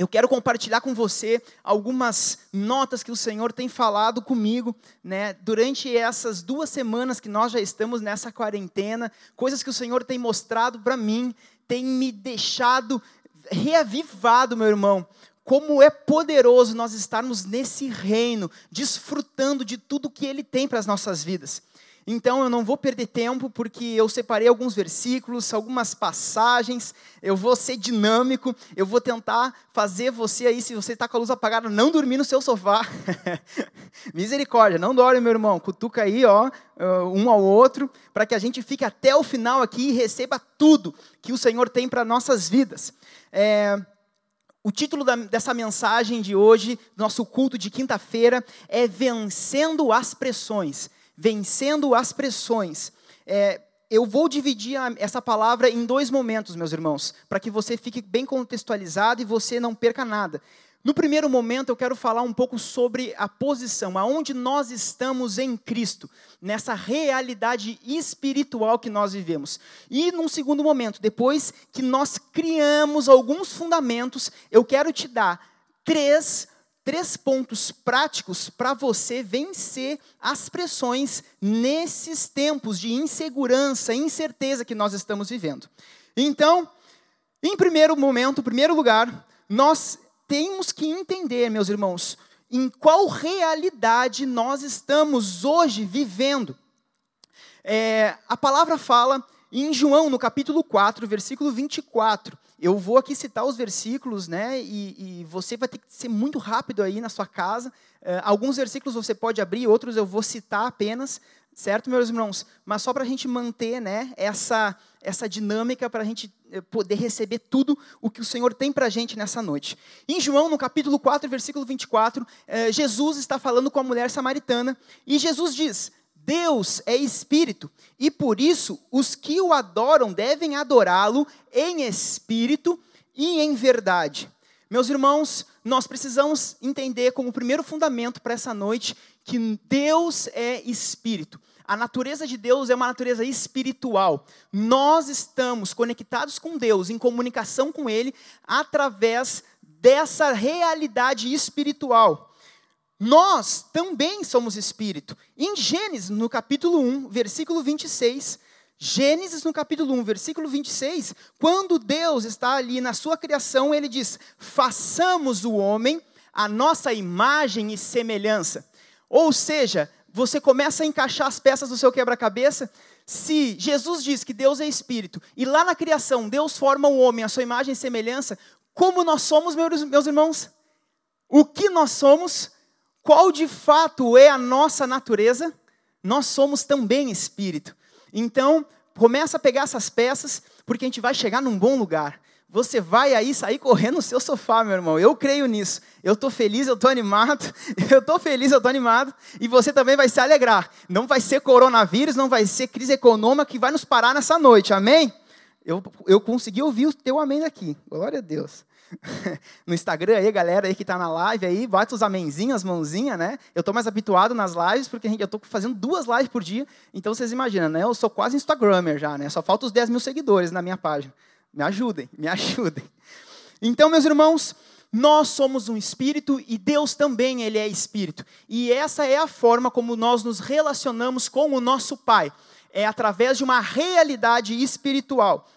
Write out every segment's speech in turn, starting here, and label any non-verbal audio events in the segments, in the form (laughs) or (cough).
eu quero compartilhar com você algumas notas que o Senhor tem falado comigo, né, durante essas duas semanas que nós já estamos nessa quarentena, coisas que o Senhor tem mostrado para mim, tem me deixado reavivado, meu irmão. Como é poderoso nós estarmos nesse reino, desfrutando de tudo que Ele tem para as nossas vidas. Então eu não vou perder tempo, porque eu separei alguns versículos, algumas passagens, eu vou ser dinâmico, eu vou tentar fazer você aí, se você está com a luz apagada, não dormir no seu sofá. (laughs) Misericórdia, não dorme, meu irmão, cutuca aí, ó, um ao outro, para que a gente fique até o final aqui e receba tudo que o Senhor tem para nossas vidas. É, o título da, dessa mensagem de hoje, nosso culto de quinta-feira, é Vencendo as Pressões vencendo as pressões. É, eu vou dividir a, essa palavra em dois momentos, meus irmãos, para que você fique bem contextualizado e você não perca nada. No primeiro momento, eu quero falar um pouco sobre a posição, aonde nós estamos em Cristo, nessa realidade espiritual que nós vivemos. E num segundo momento, depois que nós criamos alguns fundamentos, eu quero te dar três três pontos práticos para você vencer as pressões nesses tempos de insegurança, incerteza que nós estamos vivendo. Então, em primeiro momento, em primeiro lugar, nós temos que entender, meus irmãos, em qual realidade nós estamos hoje vivendo. É, a palavra fala em João, no capítulo 4, versículo 24. Eu vou aqui citar os versículos, né? E, e você vai ter que ser muito rápido aí na sua casa. Uh, alguns versículos você pode abrir, outros eu vou citar apenas, certo, meus irmãos? Mas só para a gente manter, né? Essa essa dinâmica para a gente eh, poder receber tudo o que o Senhor tem para a gente nessa noite. Em João, no capítulo 4, versículo 24, uh, Jesus está falando com a mulher samaritana e Jesus diz: Deus é espírito, e por isso os que o adoram devem adorá-lo em espírito e em verdade. Meus irmãos, nós precisamos entender como primeiro fundamento para essa noite que Deus é espírito. A natureza de Deus é uma natureza espiritual. Nós estamos conectados com Deus, em comunicação com Ele, através dessa realidade espiritual. Nós também somos espírito. Em Gênesis, no capítulo 1, versículo 26, Gênesis, no capítulo 1, versículo 26, quando Deus está ali na sua criação, ele diz: façamos o homem a nossa imagem e semelhança. Ou seja, você começa a encaixar as peças do seu quebra-cabeça. Se Jesus diz que Deus é espírito, e lá na criação Deus forma o homem a sua imagem e semelhança, como nós somos, meus irmãos? O que nós somos? Qual de fato é a nossa natureza, nós somos também espírito. Então, começa a pegar essas peças, porque a gente vai chegar num bom lugar. Você vai aí sair correndo no seu sofá, meu irmão. Eu creio nisso. Eu estou feliz, eu estou animado. (laughs) Eu estou feliz, eu estou animado. E você também vai se alegrar. Não vai ser coronavírus, não vai ser crise econômica que vai nos parar nessa noite. Amém? Eu, eu consegui ouvir o teu amém aqui. Glória a Deus. (laughs) no Instagram aí, galera aí que está na live aí, bate os amenzinhos, as mãozinhas, né? Eu estou mais habituado nas lives, porque eu estou fazendo duas lives por dia, então vocês imaginam, né? Eu sou quase Instagrammer já, né? Só falta os 10 mil seguidores na minha página. Me ajudem, me (laughs) ajudem. Então, meus irmãos, nós somos um espírito e Deus também ele é espírito. E essa é a forma como nós nos relacionamos com o nosso Pai. É através de uma realidade espiritual.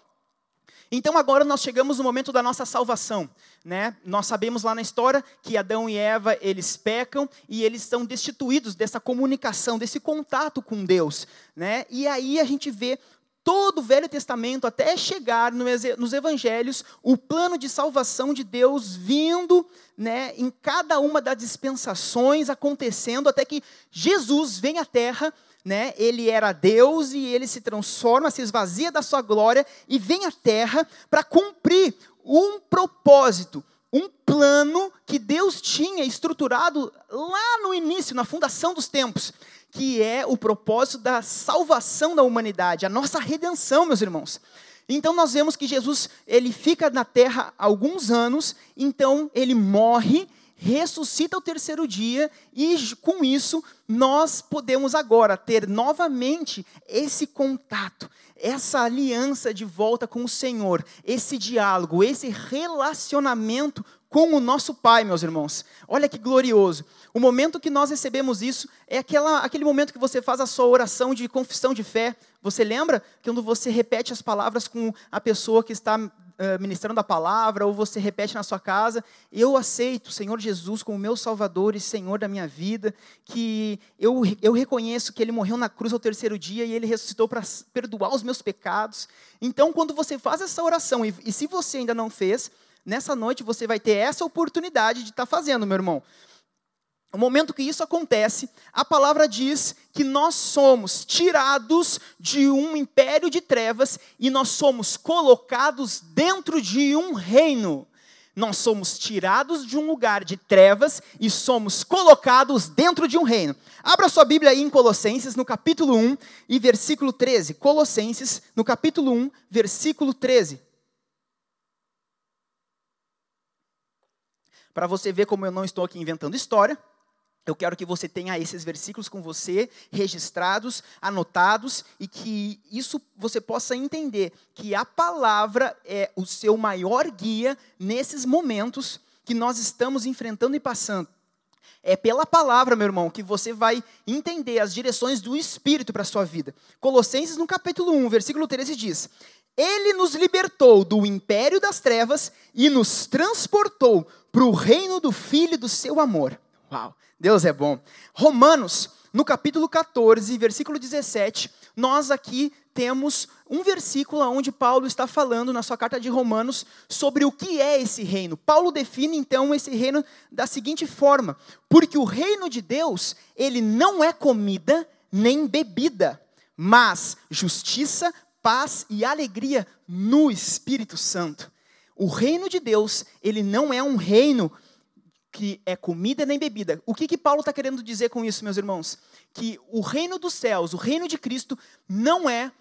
Então agora nós chegamos no momento da nossa salvação, né? Nós sabemos lá na história que Adão e Eva, eles pecam e eles são destituídos dessa comunicação, desse contato com Deus, né? E aí a gente vê todo o Velho Testamento até chegar nos evangelhos o plano de salvação de Deus vindo, né, em cada uma das dispensações acontecendo até que Jesus vem à terra né? Ele era Deus e ele se transforma, se esvazia da sua glória e vem à terra para cumprir um propósito, um plano que Deus tinha estruturado lá no início, na fundação dos tempos, que é o propósito da salvação da humanidade, a nossa redenção, meus irmãos. Então nós vemos que Jesus, ele fica na terra alguns anos, então ele morre ressuscita ao terceiro dia e com isso nós podemos agora ter novamente esse contato, essa aliança de volta com o Senhor, esse diálogo, esse relacionamento com o nosso Pai, meus irmãos. Olha que glorioso. O momento que nós recebemos isso é aquela, aquele momento que você faz a sua oração de confissão de fé. Você lembra? Quando você repete as palavras com a pessoa que está ministrando a palavra, ou você repete na sua casa: Eu aceito o Senhor Jesus como meu Salvador e Senhor da minha vida, que eu, eu reconheço que Ele morreu na cruz ao terceiro dia e Ele ressuscitou para perdoar os meus pecados. Então, quando você faz essa oração, e, e se você ainda não fez, nessa noite você vai ter essa oportunidade de estar tá fazendo, meu irmão. No momento que isso acontece, a palavra diz que nós somos tirados de um império de trevas e nós somos colocados dentro de um reino. Nós somos tirados de um lugar de trevas e somos colocados dentro de um reino. Abra sua Bíblia aí em Colossenses, no capítulo 1 e versículo 13. Colossenses, no capítulo 1, versículo 13. Para você ver como eu não estou aqui inventando história, eu quero que você tenha esses versículos com você, registrados, anotados, e que isso você possa entender que a palavra é o seu maior guia nesses momentos que nós estamos enfrentando e passando. É pela palavra, meu irmão, que você vai entender as direções do Espírito para a sua vida. Colossenses, no capítulo 1, versículo 13, diz: Ele nos libertou do império das trevas e nos transportou para o reino do Filho do seu amor. Uau! Deus é bom. Romanos, no capítulo 14, versículo 17, nós aqui temos um versículo onde Paulo está falando na sua carta de Romanos sobre o que é esse reino. Paulo define então esse reino da seguinte forma: porque o reino de Deus, ele não é comida nem bebida, mas justiça, paz e alegria no Espírito Santo. O reino de Deus, ele não é um reino que é comida nem bebida. O que, que Paulo está querendo dizer com isso, meus irmãos? Que o reino dos céus, o reino de Cristo, não é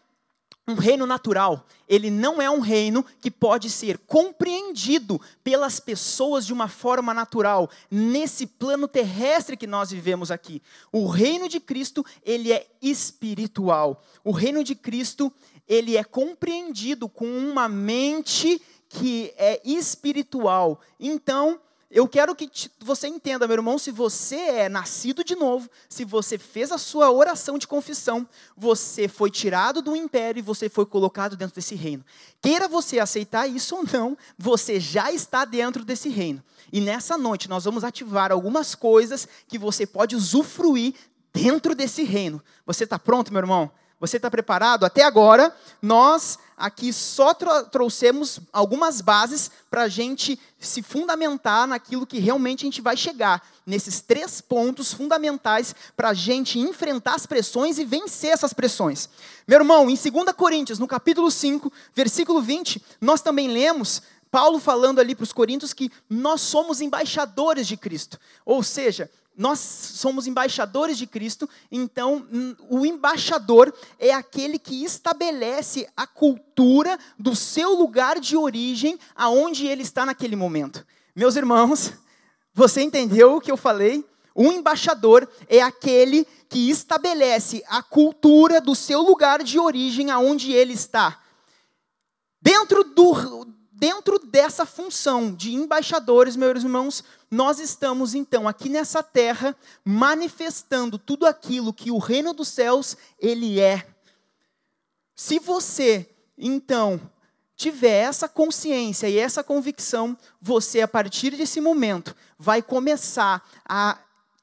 um reino natural. Ele não é um reino que pode ser compreendido pelas pessoas de uma forma natural, nesse plano terrestre que nós vivemos aqui. O reino de Cristo, ele é espiritual. O reino de Cristo, ele é compreendido com uma mente que é espiritual. Então, eu quero que você entenda, meu irmão, se você é nascido de novo, se você fez a sua oração de confissão, você foi tirado do império e você foi colocado dentro desse reino. Queira você aceitar isso ou não, você já está dentro desse reino. E nessa noite nós vamos ativar algumas coisas que você pode usufruir dentro desse reino. Você está pronto, meu irmão? Você está preparado? Até agora, nós aqui só trouxemos algumas bases para a gente se fundamentar naquilo que realmente a gente vai chegar, nesses três pontos fundamentais para a gente enfrentar as pressões e vencer essas pressões. Meu irmão, em 2 Coríntios, no capítulo 5, versículo 20, nós também lemos Paulo falando ali para os coríntios que nós somos embaixadores de Cristo. Ou seja, nós somos embaixadores de Cristo, então o embaixador é aquele que estabelece a cultura do seu lugar de origem, aonde ele está naquele momento. Meus irmãos, você entendeu o que eu falei? O embaixador é aquele que estabelece a cultura do seu lugar de origem, aonde ele está. Dentro do, dentro dessa função de embaixadores, meus irmãos, nós estamos então aqui nessa terra manifestando tudo aquilo que o reino dos céus ele é. Se você então tiver essa consciência e essa convicção, você a partir desse momento vai começar a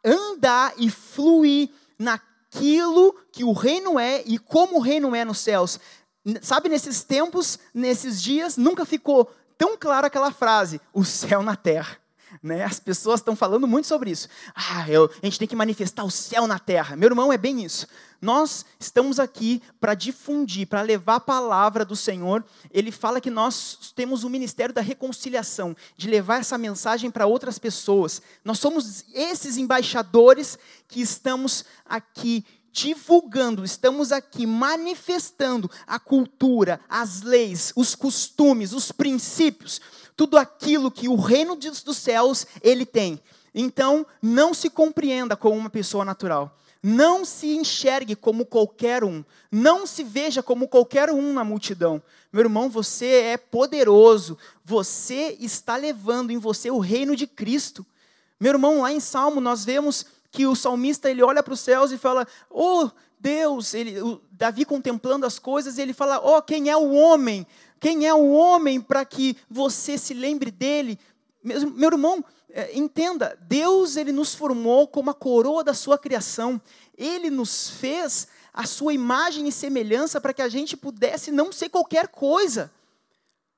andar e fluir naquilo que o reino é e como o reino é nos céus. Sabe, nesses tempos, nesses dias, nunca ficou tão clara aquela frase: o céu na terra. Né? As pessoas estão falando muito sobre isso. Ah, eu, a gente tem que manifestar o céu na terra. Meu irmão, é bem isso. Nós estamos aqui para difundir, para levar a palavra do Senhor. Ele fala que nós temos o ministério da reconciliação, de levar essa mensagem para outras pessoas. Nós somos esses embaixadores que estamos aqui divulgando, estamos aqui manifestando a cultura, as leis, os costumes, os princípios, tudo aquilo que o reino dos céus ele tem. Então, não se compreenda como uma pessoa natural. Não se enxergue como qualquer um. Não se veja como qualquer um na multidão. Meu irmão, você é poderoso. Você está levando em você o reino de Cristo. Meu irmão, lá em Salmo nós vemos que o salmista ele olha para os céus e fala: "Oh, Deus, ele, Davi contemplando as coisas, ele fala: "Oh, quem é o homem? Quem é o homem para que você se lembre dele?" Meu, irmão, é, entenda, Deus ele nos formou como a coroa da sua criação. Ele nos fez a sua imagem e semelhança para que a gente pudesse não ser qualquer coisa.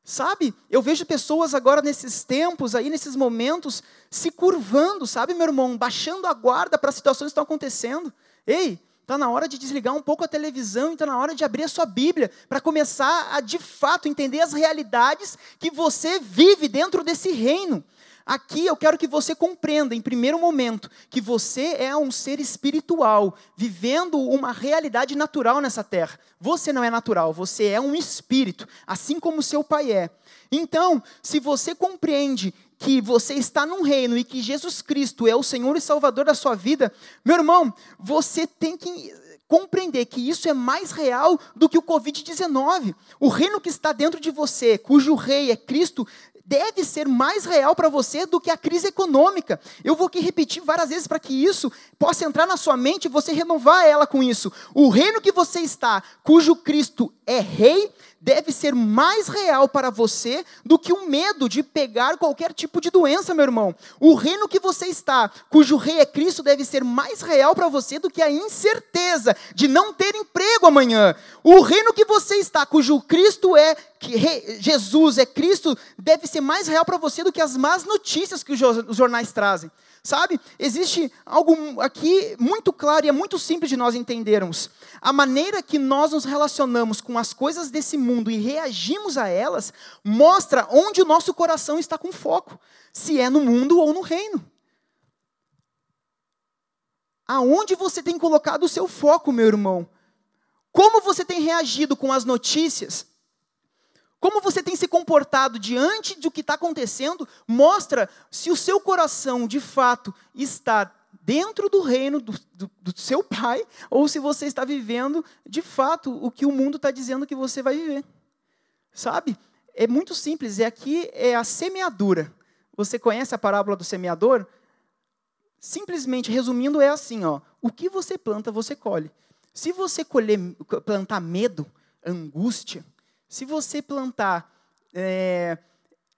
Sabe? Eu vejo pessoas agora nesses tempos, aí nesses momentos, se curvando, sabe, meu irmão, baixando a guarda para as situações que estão acontecendo. Ei, está na hora de desligar um pouco a televisão, está na hora de abrir a sua Bíblia para começar a de fato entender as realidades que você vive dentro desse reino. Aqui eu quero que você compreenda, em primeiro momento, que você é um ser espiritual, vivendo uma realidade natural nessa terra. Você não é natural, você é um espírito, assim como seu pai é. Então, se você compreende que você está num reino e que Jesus Cristo é o Senhor e Salvador da sua vida, meu irmão, você tem que compreender que isso é mais real do que o Covid-19. O reino que está dentro de você, cujo rei é Cristo, deve ser mais real para você do que a crise econômica. Eu vou aqui repetir várias vezes para que isso possa entrar na sua mente e você renovar ela com isso. O reino que você está, cujo Cristo é rei, deve ser mais real para você do que o medo de pegar qualquer tipo de doença, meu irmão. O reino que você está, cujo rei é Cristo, deve ser mais real para você do que a incerteza de não ter emprego amanhã. O reino que você está, cujo Cristo é que Jesus é Cristo, deve ser mais real para você do que as más notícias que os jornais trazem. Sabe? Existe algo aqui muito claro e é muito simples de nós entendermos. A maneira que nós nos relacionamos com as coisas desse mundo e reagimos a elas mostra onde o nosso coração está com foco, se é no mundo ou no reino. Aonde você tem colocado o seu foco, meu irmão? Como você tem reagido com as notícias? Como você tem se comportado diante do que está acontecendo, mostra se o seu coração de fato está dentro do reino do, do, do seu pai, ou se você está vivendo de fato o que o mundo está dizendo que você vai viver. Sabe? É muito simples, é aqui é a semeadura. Você conhece a parábola do semeador? Simplesmente resumindo é assim, ó, o que você planta, você colhe. Se você colher, plantar medo, angústia, se você plantar é,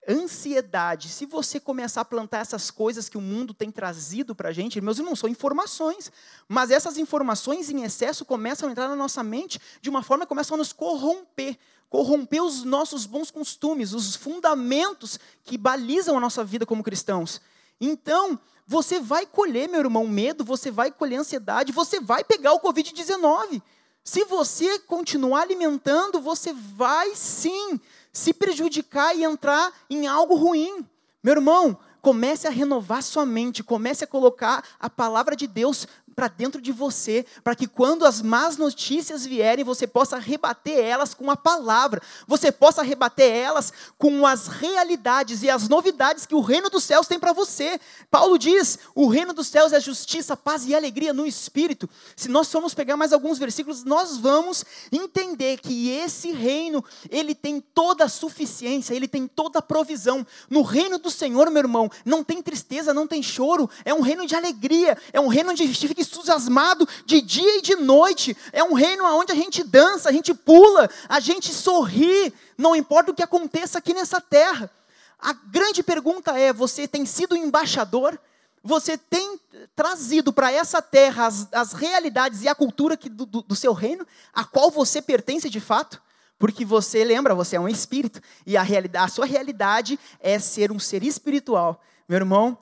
ansiedade, se você começar a plantar essas coisas que o mundo tem trazido para a gente, meus irmãos, são informações, mas essas informações em excesso começam a entrar na nossa mente de uma forma que começam a nos corromper, corromper os nossos bons costumes, os fundamentos que balizam a nossa vida como cristãos. Então, você vai colher, meu irmão, medo, você vai colher ansiedade, você vai pegar o Covid-19. Se você continuar alimentando, você vai sim se prejudicar e entrar em algo ruim. Meu irmão, comece a renovar sua mente, comece a colocar a palavra de Deus para dentro de você, para que quando as más notícias vierem, você possa rebater elas com a palavra, você possa rebater elas com as realidades e as novidades que o reino dos céus tem para você. Paulo diz: o reino dos céus é justiça, paz e alegria no espírito. Se nós formos pegar mais alguns versículos, nós vamos entender que esse reino, ele tem toda a suficiência, ele tem toda a provisão. No reino do Senhor, meu irmão, não tem tristeza, não tem choro, é um reino de alegria, é um reino onde fica entusiasmado de dia e de noite. É um reino onde a gente dança, a gente pula, a gente sorri, não importa o que aconteça aqui nessa terra. A grande pergunta é: você tem sido embaixador? Você tem trazido para essa terra as, as, realidades e a cultura que, do, do seu reino, a qual você pertence de fato? Porque você lembra, você é um espírito, e a, a sua realidade é ser um ser espiritual. Meu irmão,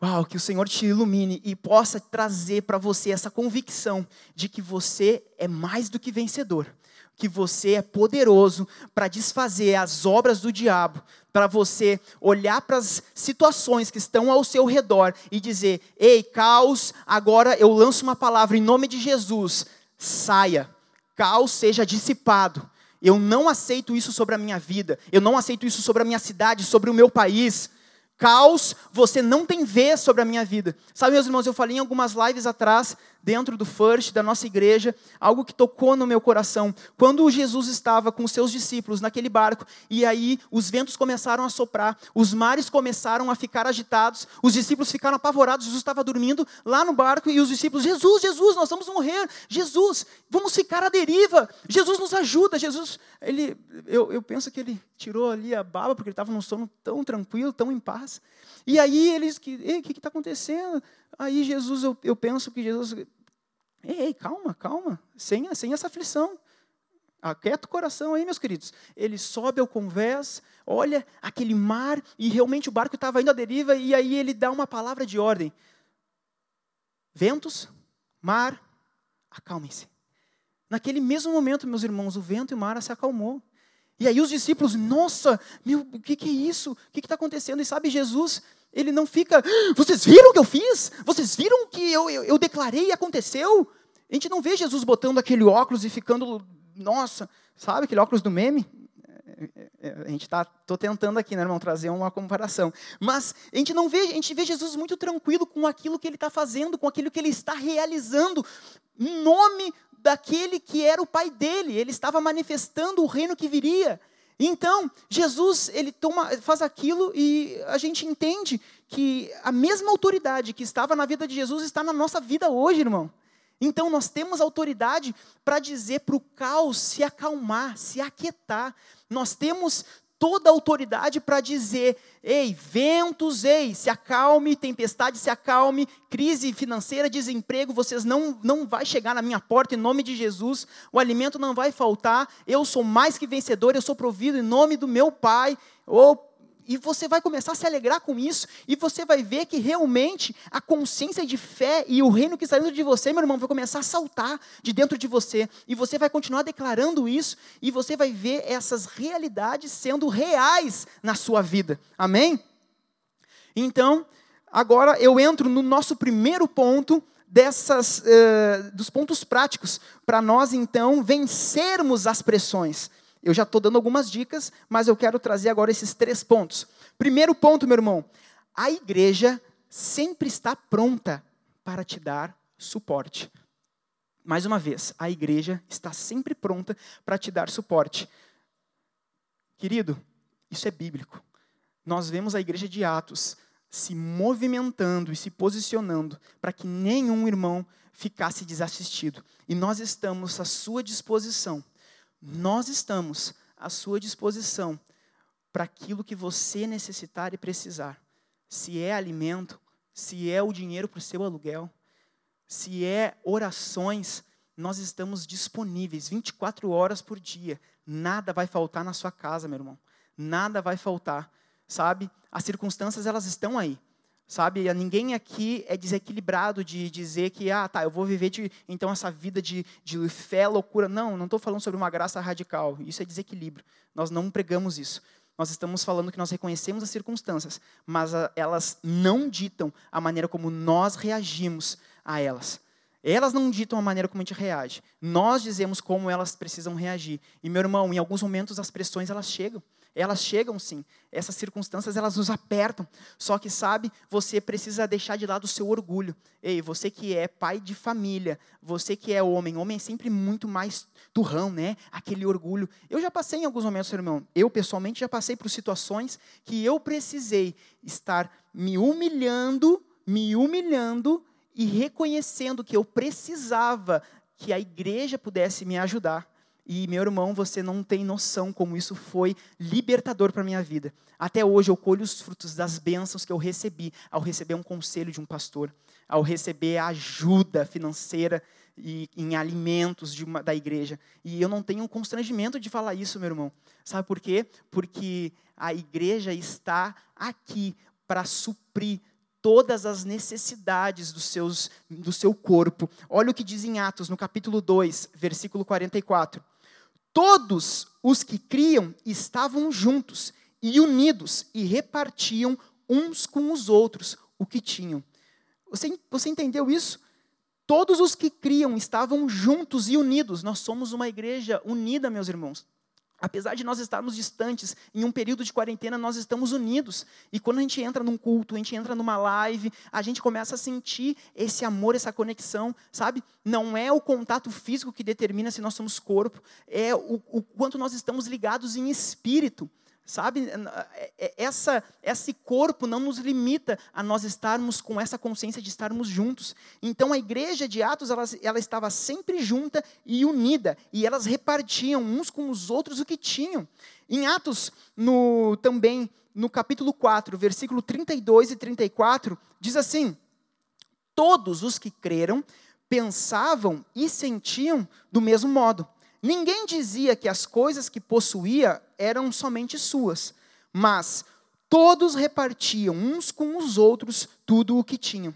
Uau, que o Senhor te ilumine e possa trazer para você essa convicção de que você é mais do que vencedor, que você é poderoso para desfazer as obras do diabo, para você olhar para as situações que estão ao seu redor e dizer: "Ei, caos, agora eu lanço uma palavra em nome de Jesus, saia. Caos seja dissipado." Eu não aceito isso sobre a minha vida. Eu não aceito isso sobre a minha cidade, sobre o meu país. Caos, você não tem vez sobre a minha vida. Sabe, meus irmãos, eu falei em algumas lives atrás, dentro do First, da nossa igreja, algo que tocou no meu coração. Quando Jesus estava com os seus discípulos naquele barco, e aí os ventos começaram a soprar, os mares começaram a ficar agitados, os discípulos ficaram apavorados, Jesus estava dormindo lá no barco, e os discípulos, Jesus, Jesus, nós vamos morrer, Jesus, vamos ficar à deriva, Jesus nos ajuda, Jesus, ele, eu, eu penso que ele tirou ali a baba, porque ele estava num sono tão tranquilo, tão em paz. E aí eles, o que está acontecendo? Aí Jesus, eu, eu penso que Jesus, ei, calma, calma, sem, sem essa aflição. Aquieta o coração aí, meus queridos. Ele sobe ao convés, olha aquele mar, e realmente o barco estava indo à deriva, e aí ele dá uma palavra de ordem: Ventos, mar, acalmem-se. Naquele mesmo momento, meus irmãos, o vento e o mar se acalmou. E aí os discípulos, nossa, meu, o que, que é isso? O que está acontecendo? E sabe, Jesus, ele não fica, vocês viram o que eu fiz? Vocês viram o que eu, eu, eu declarei e aconteceu? A gente não vê Jesus botando aquele óculos e ficando, nossa, sabe aquele óculos do meme? É, é, é, a gente está, tô tentando aqui, né, irmão, trazer uma comparação. Mas a gente não vê, a gente vê Jesus muito tranquilo com aquilo que ele está fazendo, com aquilo que ele está realizando, em nome daquele que era o pai dele. Ele estava manifestando o reino que viria. Então, Jesus, ele toma, faz aquilo e a gente entende que a mesma autoridade que estava na vida de Jesus está na nossa vida hoje, irmão. Então, nós temos autoridade para dizer para o caos se acalmar, se aquietar. Nós temos toda a autoridade para dizer: ei, ventos, ei, se acalme, tempestade, se acalme, crise financeira, desemprego, vocês não, não vai chegar na minha porta em nome de Jesus, o alimento não vai faltar, eu sou mais que vencedor, eu sou provido em nome do meu Pai, ou e você vai começar a se alegrar com isso, e você vai ver que realmente a consciência de fé e o reino que está dentro de você, meu irmão, vai começar a saltar de dentro de você, e você vai continuar declarando isso, e você vai ver essas realidades sendo reais na sua vida. Amém? Então, agora eu entro no nosso primeiro ponto dessas uh, dos pontos práticos para nós então vencermos as pressões. Eu já estou dando algumas dicas, mas eu quero trazer agora esses três pontos. Primeiro ponto, meu irmão: a igreja sempre está pronta para te dar suporte. Mais uma vez, a igreja está sempre pronta para te dar suporte. Querido, isso é bíblico. Nós vemos a igreja de Atos se movimentando e se posicionando para que nenhum irmão ficasse desassistido. E nós estamos à sua disposição nós estamos à sua disposição para aquilo que você necessitar e precisar. Se é alimento, se é o dinheiro para o seu aluguel, se é orações, nós estamos disponíveis 24 horas por dia. Nada vai faltar na sua casa, meu irmão. Nada vai faltar, sabe? As circunstâncias elas estão aí. Sabe, ninguém aqui é desequilibrado de dizer que, ah, tá, eu vou viver de, então essa vida de, de fé, loucura. Não, não estou falando sobre uma graça radical. Isso é desequilíbrio. Nós não pregamos isso. Nós estamos falando que nós reconhecemos as circunstâncias, mas a, elas não ditam a maneira como nós reagimos a elas. Elas não ditam a maneira como a gente reage. Nós dizemos como elas precisam reagir. E, meu irmão, em alguns momentos as pressões elas chegam. Elas chegam sim. Essas circunstâncias elas nos apertam. Só que sabe, você precisa deixar de lado o seu orgulho. Ei, você que é pai de família, você que é homem, homem é sempre muito mais turrão, né? Aquele orgulho. Eu já passei em alguns momentos, irmão. Eu pessoalmente já passei por situações que eu precisei estar me humilhando, me humilhando e reconhecendo que eu precisava que a igreja pudesse me ajudar. E, meu irmão, você não tem noção como isso foi libertador para minha vida. Até hoje eu colho os frutos das bênçãos que eu recebi ao receber um conselho de um pastor, ao receber ajuda financeira e em alimentos uma, da igreja. E eu não tenho um constrangimento de falar isso, meu irmão. Sabe por quê? Porque a igreja está aqui para suprir todas as necessidades dos seus, do seu corpo. Olha o que diz em Atos, no capítulo 2, versículo 44. Todos os que criam estavam juntos e unidos e repartiam uns com os outros o que tinham. Você, você entendeu isso? Todos os que criam estavam juntos e unidos. Nós somos uma igreja unida, meus irmãos. Apesar de nós estarmos distantes, em um período de quarentena nós estamos unidos. E quando a gente entra num culto, a gente entra numa live, a gente começa a sentir esse amor, essa conexão, sabe? Não é o contato físico que determina se nós somos corpo, é o, o quanto nós estamos ligados em espírito. Sabe, é, é, essa, esse corpo não nos limita a nós estarmos com essa consciência de estarmos juntos. Então a igreja de Atos, ela, ela estava sempre junta e unida, e elas repartiam uns com os outros o que tinham. Em Atos, no, também no capítulo 4, versículo 32 e 34, diz assim: Todos os que creram pensavam e sentiam do mesmo modo Ninguém dizia que as coisas que possuía eram somente suas, mas todos repartiam uns com os outros tudo o que tinham.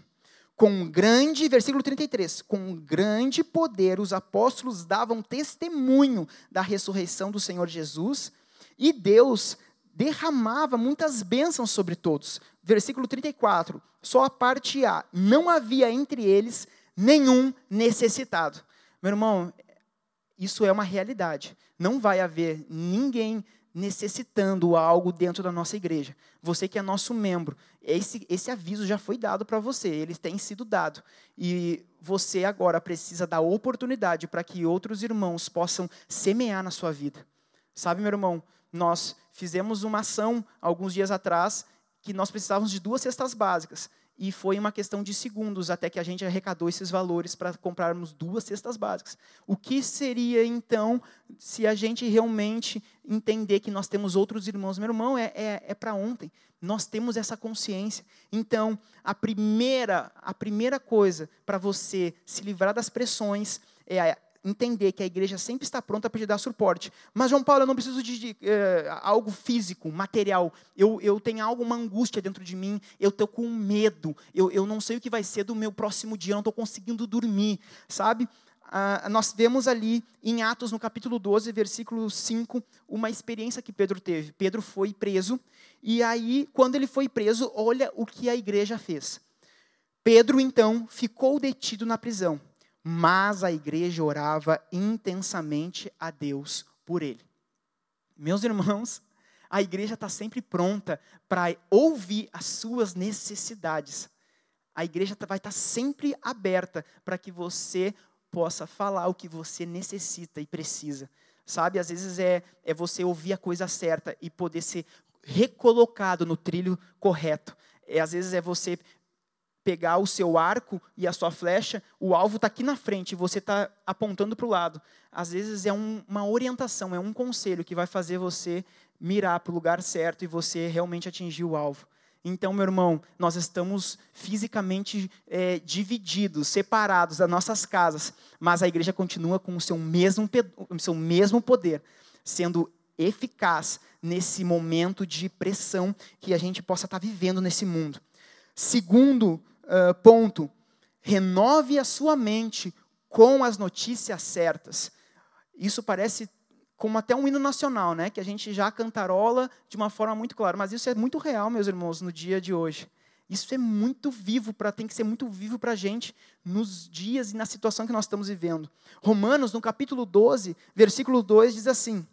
Com grande, versículo 33, com grande poder os apóstolos davam testemunho da ressurreição do Senhor Jesus, e Deus derramava muitas bênçãos sobre todos. Versículo 34, só a parte A, não havia entre eles nenhum necessitado. Meu irmão, isso é uma realidade. Não vai haver ninguém necessitando algo dentro da nossa igreja. Você que é nosso membro, esse, esse aviso já foi dado para você, ele tem sido dado. E você agora precisa dar oportunidade para que outros irmãos possam semear na sua vida. Sabe, meu irmão, nós fizemos uma ação alguns dias atrás que nós precisávamos de duas cestas básicas e foi uma questão de segundos até que a gente arrecadou esses valores para comprarmos duas cestas básicas. O que seria então se a gente realmente entender que nós temos outros irmãos? Meu irmão, é, é, é para ontem. Nós temos essa consciência. Então, a primeira, a primeira coisa para você se livrar das pressões é entender que a igreja sempre está pronta para te dar suporte. Mas, João Paulo, eu não preciso de, de uh, algo físico, material. Eu, eu tenho algo, uma angústia dentro de mim, eu estou com medo, eu, eu não sei o que vai ser do meu próximo dia, eu não estou conseguindo dormir, sabe? Uh, nós vemos ali em Atos, no capítulo 12, versículo 5, uma experiência que Pedro teve. Pedro foi preso, e aí, quando ele foi preso, olha o que a igreja fez. Pedro, então, ficou detido na prisão mas a igreja orava intensamente a Deus por ele. Meus irmãos, a igreja está sempre pronta para ouvir as suas necessidades. A igreja tá, vai estar tá sempre aberta para que você possa falar o que você necessita e precisa. Sabe, às vezes é, é você ouvir a coisa certa e poder ser recolocado no trilho correto. É, às vezes é você pegar o seu arco e a sua flecha, o alvo está aqui na frente você está apontando para o lado. Às vezes é um, uma orientação, é um conselho que vai fazer você mirar para o lugar certo e você realmente atingir o alvo. Então, meu irmão, nós estamos fisicamente é, divididos, separados das nossas casas, mas a igreja continua com o seu mesmo, seu mesmo poder, sendo eficaz nesse momento de pressão que a gente possa estar tá vivendo nesse mundo. Segundo uh, ponto, renove a sua mente com as notícias certas. Isso parece como até um hino nacional, né? Que a gente já cantarola de uma forma muito clara, mas isso é muito real, meus irmãos, no dia de hoje. Isso é muito vivo, para tem que ser muito vivo para a gente nos dias e na situação que nós estamos vivendo. Romanos, no capítulo 12, versículo 2, diz assim: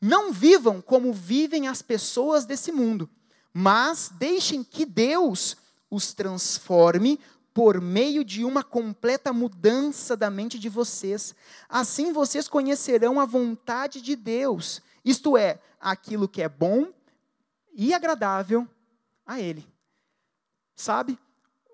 Não vivam como vivem as pessoas desse mundo, mas deixem que Deus os transforme por meio de uma completa mudança da mente de vocês. Assim vocês conhecerão a vontade de Deus, isto é, aquilo que é bom e agradável a Ele. Sabe?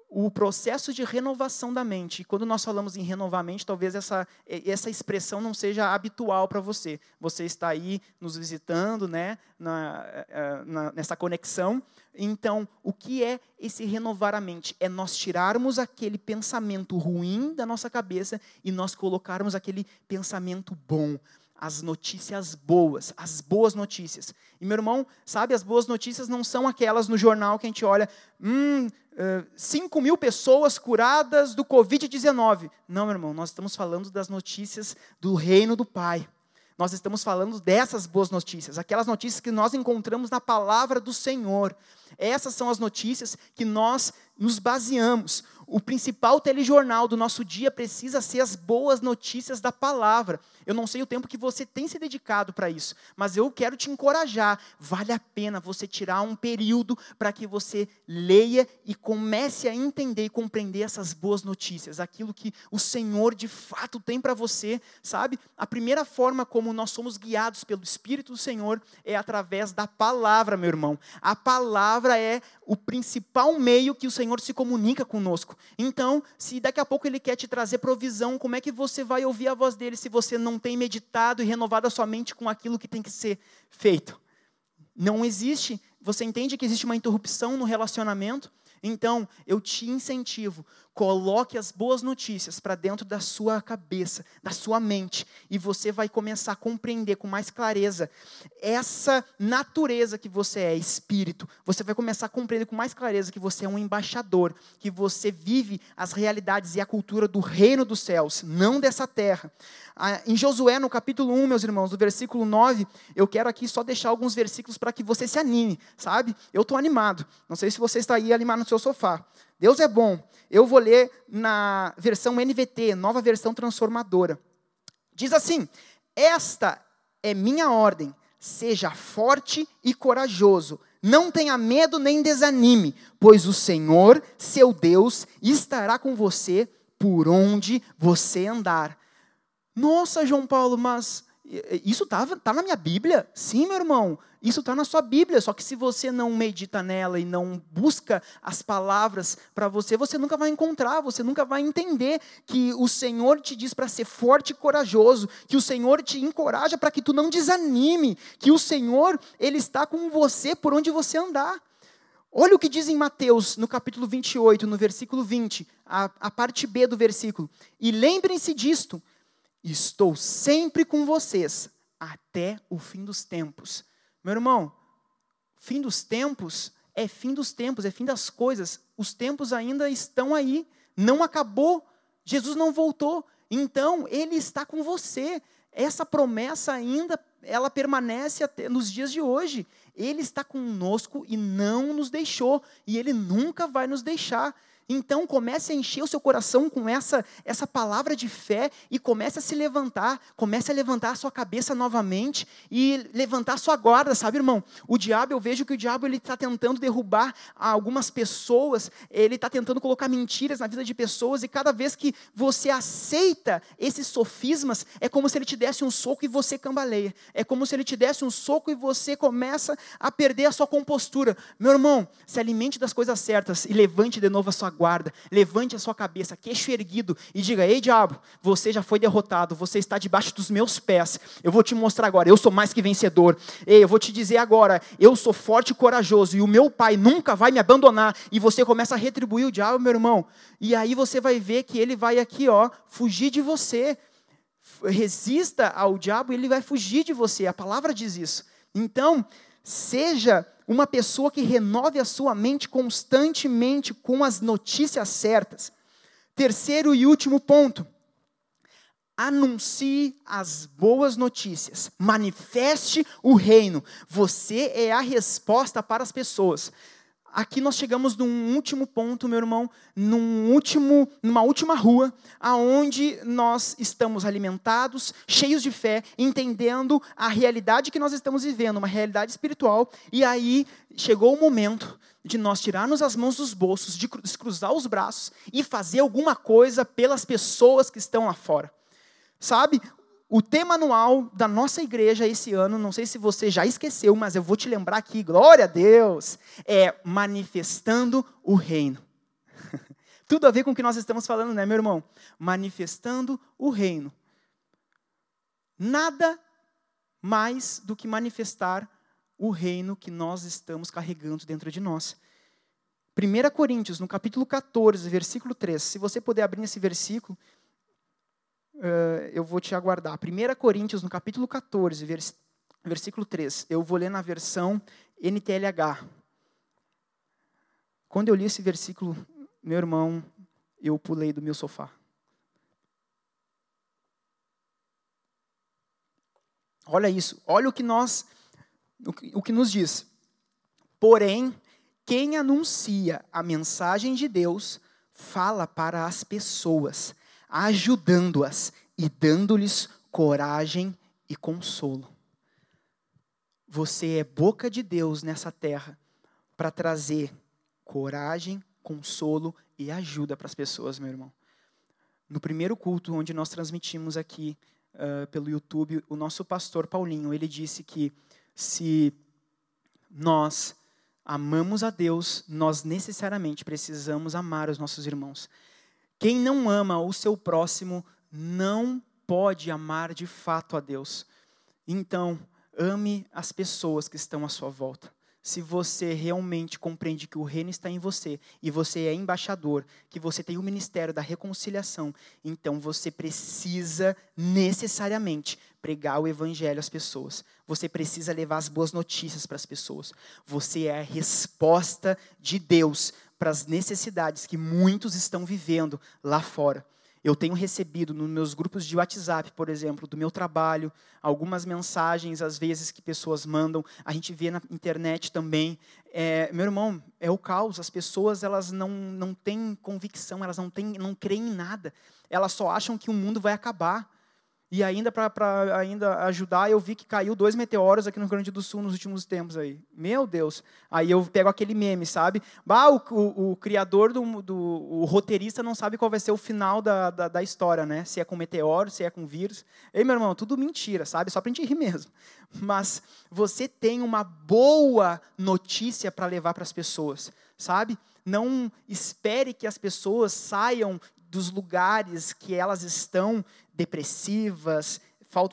O processo de renovação da mente. E quando nós falamos em renovar a mente, talvez essa, essa expressão não seja habitual para você. Você está aí nos visitando, né, na, eh, na, nessa conexão. Então, o que é esse renovar a mente? É nós tirarmos aquele pensamento ruim da nossa cabeça e nós colocarmos aquele pensamento bom as notícias boas, as boas notícias. E meu irmão, sabe, as boas notícias não são aquelas no jornal que a gente olha, hum, 5 mil pessoas curadas do Covid-19. Não, meu irmão, nós estamos falando das notícias do reino do Pai. Nós estamos falando dessas boas notícias, aquelas notícias que nós encontramos na palavra do Senhor. Essas são as notícias que nós nos baseamos. O principal telejornal do nosso dia precisa ser as boas notícias da palavra. Eu não sei o tempo que você tem se dedicado para isso, mas eu quero te encorajar. Vale a pena você tirar um período para que você leia e comece a entender e compreender essas boas notícias, aquilo que o Senhor de fato tem para você, sabe? A primeira forma como nós somos guiados pelo Espírito do Senhor é através da palavra, meu irmão. A palavra é o principal meio que o Senhor se comunica conosco. Então, se daqui a pouco Ele quer te trazer provisão, como é que você vai ouvir a voz dele se você não tem meditado e renovado a sua mente com aquilo que tem que ser feito? Não existe, você entende que existe uma interrupção no relacionamento? Então, eu te incentivo, coloque as boas notícias para dentro da sua cabeça, da sua mente, e você vai começar a compreender com mais clareza essa natureza que você é, espírito. Você vai começar a compreender com mais clareza que você é um embaixador, que você vive as realidades e a cultura do reino dos céus, não dessa terra. Ah, em Josué, no capítulo 1, meus irmãos, no versículo 9, eu quero aqui só deixar alguns versículos para que você se anime, sabe? Eu estou animado. Não sei se você está aí animado no seu sofá. Deus é bom. Eu vou ler na versão NVT, nova versão transformadora. Diz assim: Esta é minha ordem. Seja forte e corajoso. Não tenha medo nem desanime, pois o Senhor, seu Deus, estará com você por onde você andar. Nossa, João Paulo, mas isso está tá na minha Bíblia? Sim, meu irmão, isso está na sua Bíblia. Só que se você não medita nela e não busca as palavras para você, você nunca vai encontrar, você nunca vai entender que o Senhor te diz para ser forte e corajoso, que o Senhor te encoraja para que tu não desanime, que o Senhor, Ele está com você por onde você andar. Olha o que diz em Mateus, no capítulo 28, no versículo 20, a, a parte B do versículo. E lembrem-se disto Estou sempre com vocês até o fim dos tempos. Meu irmão, fim dos tempos é fim dos tempos, é fim das coisas. Os tempos ainda estão aí, não acabou. Jesus não voltou. Então, ele está com você. Essa promessa ainda ela permanece até nos dias de hoje. Ele está conosco e não nos deixou, e ele nunca vai nos deixar. Então comece a encher o seu coração com essa, essa palavra de fé e comece a se levantar, comece a levantar a sua cabeça novamente e levantar a sua guarda, sabe, irmão? O diabo, eu vejo que o diabo ele está tentando derrubar algumas pessoas, ele está tentando colocar mentiras na vida de pessoas e cada vez que você aceita esses sofismas, é como se ele te desse um soco e você cambaleia. É como se ele te desse um soco e você começa a perder a sua compostura. Meu irmão, se alimente das coisas certas e levante de novo a sua guarda, levante a sua cabeça, queixo erguido, e diga: Ei, diabo, você já foi derrotado, você está debaixo dos meus pés. Eu vou te mostrar agora, eu sou mais que vencedor. Ei, eu vou te dizer agora, eu sou forte e corajoso, e o meu pai nunca vai me abandonar. E você começa a retribuir o diabo, meu irmão. E aí você vai ver que ele vai aqui, ó, fugir de você. Resista ao diabo, ele vai fugir de você. A palavra diz isso. Então, seja uma pessoa que renove a sua mente constantemente com as notícias certas. Terceiro e último ponto. Anuncie as boas notícias, manifeste o reino. Você é a resposta para as pessoas aqui nós chegamos num último ponto, meu irmão, num último, numa última rua, aonde nós estamos alimentados, cheios de fé, entendendo a realidade que nós estamos vivendo, uma realidade espiritual, e aí chegou o momento de nós tirarmos as mãos dos bolsos, de cruzar os braços e fazer alguma coisa pelas pessoas que estão lá fora. Sabe? O tema anual da nossa igreja esse ano, não sei se você já esqueceu, mas eu vou te lembrar aqui, glória a Deus, é manifestando o reino. (laughs) Tudo a ver com o que nós estamos falando, né, meu irmão? Manifestando o reino. Nada mais do que manifestar o reino que nós estamos carregando dentro de nós. 1 Coríntios, no capítulo 14, versículo 3. Se você puder abrir esse versículo, uh, eu vou te aguardar. 1 Coríntios, no capítulo 14, vers, versículo 3. Eu vou ler na versão NTLH. Quando eu li esse versículo, meu irmão, eu pulei do meu sofá. Olha isso, olha o que nós, o que nos diz. Porém, Quem anuncia a mensagem de Deus fala para as pessoas, ajudando-as e dando-lhes coragem e consolo. Você é boca de Deus nessa terra para trazer coragem, consolo e ajuda para as pessoas, meu irmão. No primeiro culto, onde nós transmitimos aqui uh, pelo YouTube, o nosso pastor Paulinho, ele disse que se nós amamos a Deus, nós necessariamente precisamos amar os nossos irmãos. Quem não ama o seu próximo não pode amar de fato a Deus. Então, ame as pessoas que estão à sua volta se você realmente compreende que o reino está em você e você é embaixador, que você tem o ministério da reconciliação, então você precisa necessariamente pregar o evangelho às pessoas. Você precisa levar as boas notícias para as pessoas. Você é a resposta de Deus para as necessidades que muitos estão vivendo lá fora. Eu tenho recebido nos meus grupos de WhatsApp, por exemplo, do meu trabalho, algumas mensagens, às vezes, que pessoas mandam. A gente vê na internet também. É, meu irmão, é o caos. As pessoas elas não, não têm convicção, elas não, têm, não creem em nada. Elas só acham que o mundo vai acabar. E ainda para ainda ajudar, eu vi que caiu dois meteoros aqui no Rio Grande do Sul nos últimos tempos aí. Meu Deus. Aí eu pego aquele meme, sabe? Bah, o, o, o criador, do, do, o roteirista não sabe qual vai ser o final da, da, da, história, né? Se é com meteoro, se é com vírus. Ei, meu irmão, tudo mentira, sabe? Só para a gente rir mesmo. Mas você tem uma boa notícia para levar para as pessoas, sabe? Não espere que as pessoas saiam dos lugares que elas estão depressivas,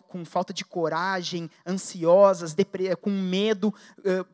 com falta de coragem, ansiosas, com medo,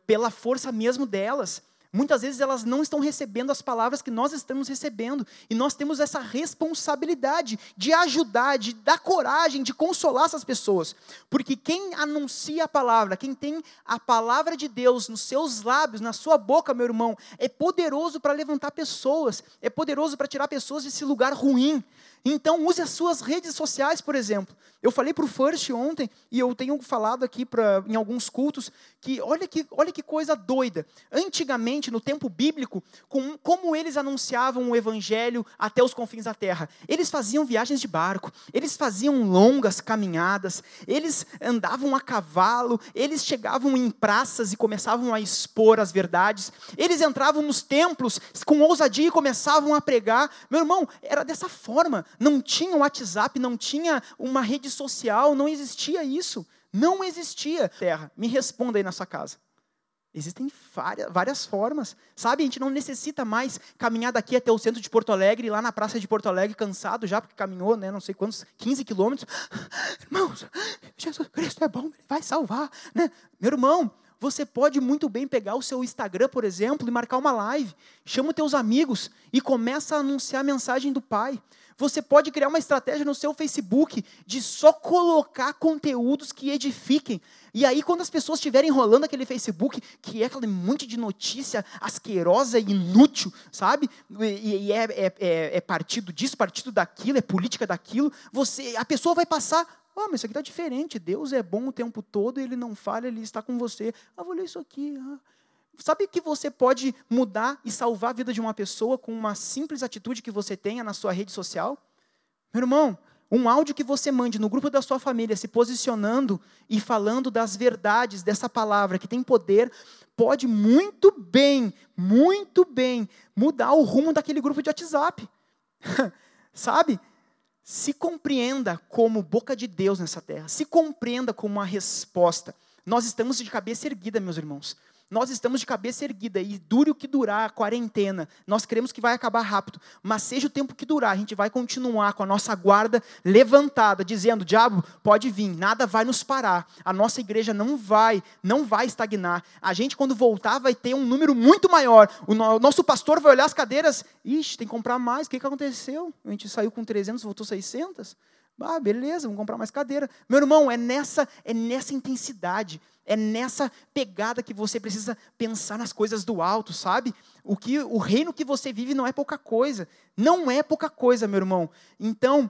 pela força mesmo delas. Muitas vezes elas não estão recebendo as palavras que nós estamos recebendo. E nós temos essa responsabilidade de ajudar, de dar coragem, de consolar essas pessoas. Porque quem anuncia a palavra, quem tem a palavra de Deus nos seus lábios, na sua boca, meu irmão, é poderoso para levantar pessoas, é poderoso para tirar pessoas desse lugar ruim. Então, use as suas redes sociais, por exemplo. Eu falei para o First ontem, e eu tenho falado aqui pra, em alguns cultos, que olha, que olha que coisa doida. Antigamente, no tempo bíblico, com, como eles anunciavam o evangelho até os confins da terra? Eles faziam viagens de barco, eles faziam longas caminhadas, eles andavam a cavalo, eles chegavam em praças e começavam a expor as verdades, eles entravam nos templos com ousadia e começavam a pregar. Meu irmão, era dessa forma não tinha WhatsApp, não tinha uma rede social, não existia isso. Não existia. Terra, me responda aí na sua casa. Existem várias, formas, sabe? A gente não necessita mais caminhar daqui até o centro de Porto Alegre, lá na praça de Porto Alegre, cansado já, porque caminhou, né, não sei quantos, 15 quilômetros. (gasps) Irmãos, Jesus Cristo é bom, Ele vai salvar. Né? Meu irmão, você pode muito bem pegar o seu Instagram, por exemplo, e marcar uma live. Chama os teus amigos e começa a anunciar a mensagem do Pai. Você pode criar uma estratégia no seu Facebook de só colocar conteúdos que edifiquem. E aí, quando as pessoas estiverem rolando aquele Facebook, que é aquele monte de notícia asquerosa e inútil, sabe? E, e é, é, é, é, partido disso, partido daquilo, é política daquilo, você, a pessoa vai passar. Ah, mas isso aqui está diferente. Deus é bom o tempo todo, ele não falha, ele está com você. Ah, vou ler isso aqui. Ah. Sabe que você pode mudar e salvar a vida de uma pessoa com uma simples atitude que você tenha na sua rede social? Meu irmão, um áudio que você mande no grupo da sua família, se posicionando e falando das verdades dessa palavra que tem poder, pode muito bem, muito bem mudar o rumo daquele grupo de WhatsApp. (laughs) Sabe? Se compreenda como boca de Deus nessa terra, se compreenda como uma resposta. Nós estamos de cabeça erguida, meus irmãos nós estamos de cabeça erguida e dure o que durar a quarentena, nós queremos que vai acabar rápido, mas seja o tempo que durar, a gente vai continuar com a nossa guarda levantada, dizendo: diabo, pode vir, nada vai nos parar. A nossa igreja não vai, não vai estagnar. A gente, quando voltar, vai ter um número muito maior. O nosso pastor vai olhar as cadeiras, ixi, tem que comprar mais, o que, que aconteceu? A gente saiu com 300, voltou 600. Ah, beleza, vamos comprar mais cadeira. Meu irmão, é nessa, é nessa intensidade, é nessa pegada que você precisa pensar nas coisas do alto, sabe? O que o reino que você vive não é pouca coisa. Não é pouca coisa, meu irmão. Então,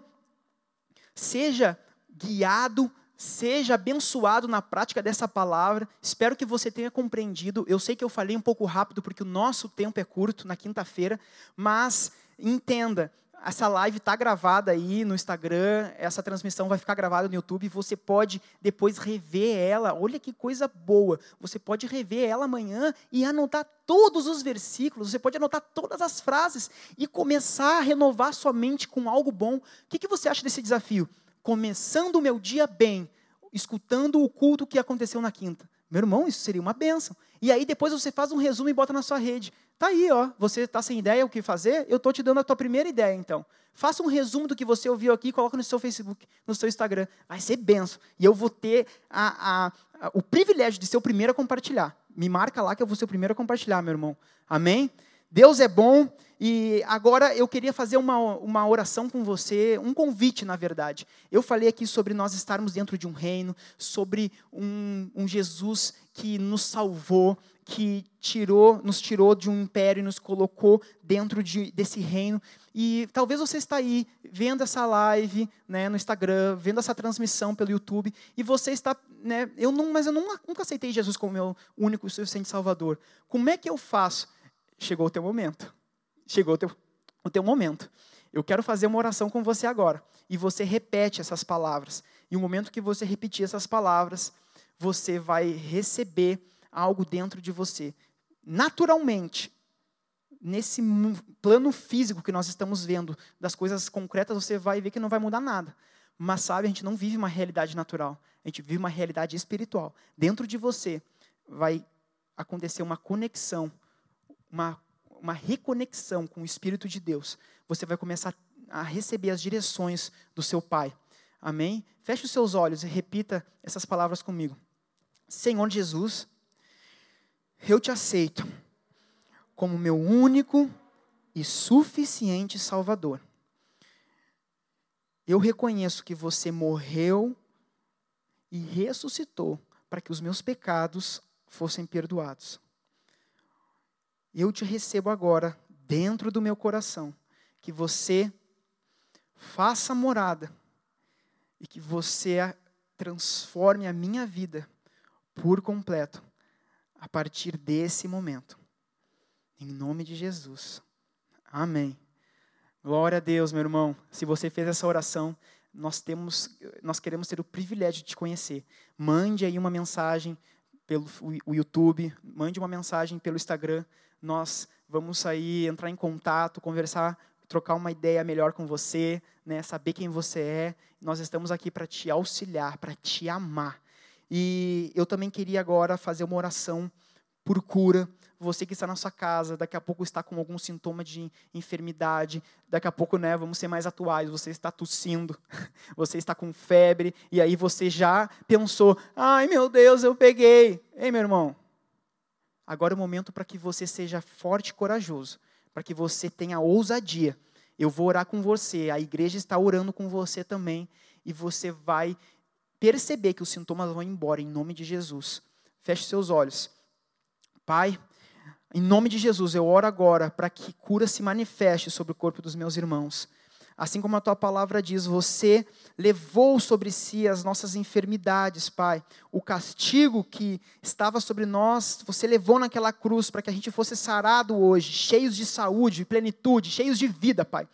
seja guiado, Seja abençoado na prática dessa palavra. Espero que você tenha compreendido. Eu sei que eu falei um pouco rápido porque o nosso tempo é curto na quinta-feira, mas entenda, essa live está gravada aí no Instagram, essa transmissão vai ficar gravada no YouTube, você pode depois rever ela. Olha que coisa boa. Você pode rever ela amanhã e anotar todos os versículos, você pode anotar todas as frases e começar a renovar sua mente com algo bom. O que, que você acha desse desafio? começando o meu dia bem, escutando o culto que aconteceu na quinta. Meu irmão, isso seria uma benção. E aí depois você faz um resumo e bota na sua rede. Tá aí, ó. Você está sem ideia o que fazer? Eu estou te dando a tua primeira ideia, então. Faça um resumo do que você ouviu aqui coloca no seu Facebook, no seu Instagram. Vai ser benção. E eu vou ter a, a, a, o privilégio de ser o primeiro a compartilhar. Me marca lá que eu vou ser o primeiro a compartilhar, meu irmão. Amém? Deus é bom e agora eu queria fazer uma, uma oração com você, um convite, na verdade. Eu falei aqui sobre nós estarmos dentro de um reino, sobre um, um Jesus que nos salvou, que tirou, nos tirou de um império e nos colocou dentro de, desse reino. E talvez você está aí vendo essa live né, no Instagram, vendo essa transmissão pelo YouTube, e você está, né, eu não, mas eu nunca, nunca aceitei Jesus como meu único e suficiente Salvador. Como é que eu faço? chegou o teu momento. Chegou o teu, o teu momento. Eu quero fazer uma oração com você agora. E você repete essas palavras. E no momento que você repetir essas palavras, você vai receber algo dentro de você. Naturalmente, nesse plano físico que nós estamos vendo, das coisas concretas, você vai ver que não vai mudar nada. Mas sabe, a gente não vive uma realidade natural. A gente vive uma realidade espiritual. Dentro de você vai acontecer uma conexão uma, uma reconexão com o Espírito de Deus, você vai começar a receber as direções do seu Pai. Amém? Feche os seus olhos e repita essas palavras comigo. Senhor Jesus, eu te aceito como meu único e suficiente Salvador. Eu reconheço que você morreu e ressuscitou para que os meus pecados fossem perdoados eu te recebo agora dentro do meu coração, que você faça morada e que você transforme a minha vida por completo a partir desse momento. Em nome de Jesus. Amém. Glória a Deus, meu irmão. Se você fez essa oração, nós temos nós queremos ter o privilégio de te conhecer. Mande aí uma mensagem pelo YouTube, mande uma mensagem pelo Instagram nós vamos aí entrar em contato, conversar, trocar uma ideia melhor com você, né, saber quem você é. Nós estamos aqui para te auxiliar, para te amar. E eu também queria agora fazer uma oração por cura. Você que está na sua casa, daqui a pouco está com algum sintoma de enfermidade, daqui a pouco, né, vamos ser mais atuais, você está tossindo, (laughs) você está com febre, e aí você já pensou: ai meu Deus, eu peguei. Ei, meu irmão, Agora é o momento para que você seja forte e corajoso, para que você tenha ousadia. Eu vou orar com você, a igreja está orando com você também, e você vai perceber que os sintomas vão embora, em nome de Jesus. Feche seus olhos. Pai, em nome de Jesus, eu oro agora para que cura se manifeste sobre o corpo dos meus irmãos. Assim como a tua palavra diz, você levou sobre si as nossas enfermidades, Pai. O castigo que estava sobre nós, você levou naquela cruz para que a gente fosse sarado hoje, cheios de saúde, plenitude, cheios de vida, Pai.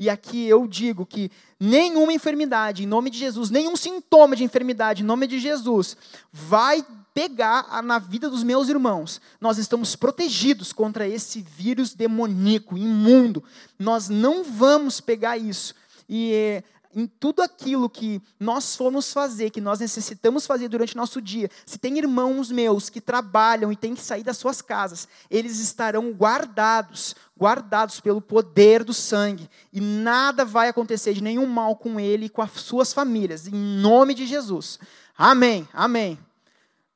E aqui eu digo que nenhuma enfermidade, em nome de Jesus, nenhum sintoma de enfermidade, em nome de Jesus, vai pegar na vida dos meus irmãos. Nós estamos protegidos contra esse vírus demoníaco, imundo. Nós não vamos pegar isso. E eh, em tudo aquilo que nós formos fazer, que nós necessitamos fazer durante nosso dia, se tem irmãos meus que trabalham e têm que sair das suas casas, eles estarão guardados, guardados pelo poder do sangue, e nada vai acontecer de nenhum mal com ele e com as suas famílias, em nome de Jesus. Amém, amém.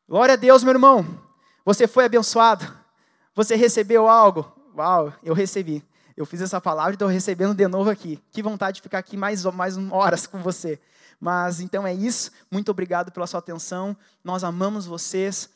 Glória a Deus, meu irmão. Você foi abençoado? Você recebeu algo? Uau, eu recebi. Eu fiz essa palavra e estou recebendo de novo aqui. Que vontade de ficar aqui mais, mais horas com você. Mas então é isso. Muito obrigado pela sua atenção. Nós amamos vocês.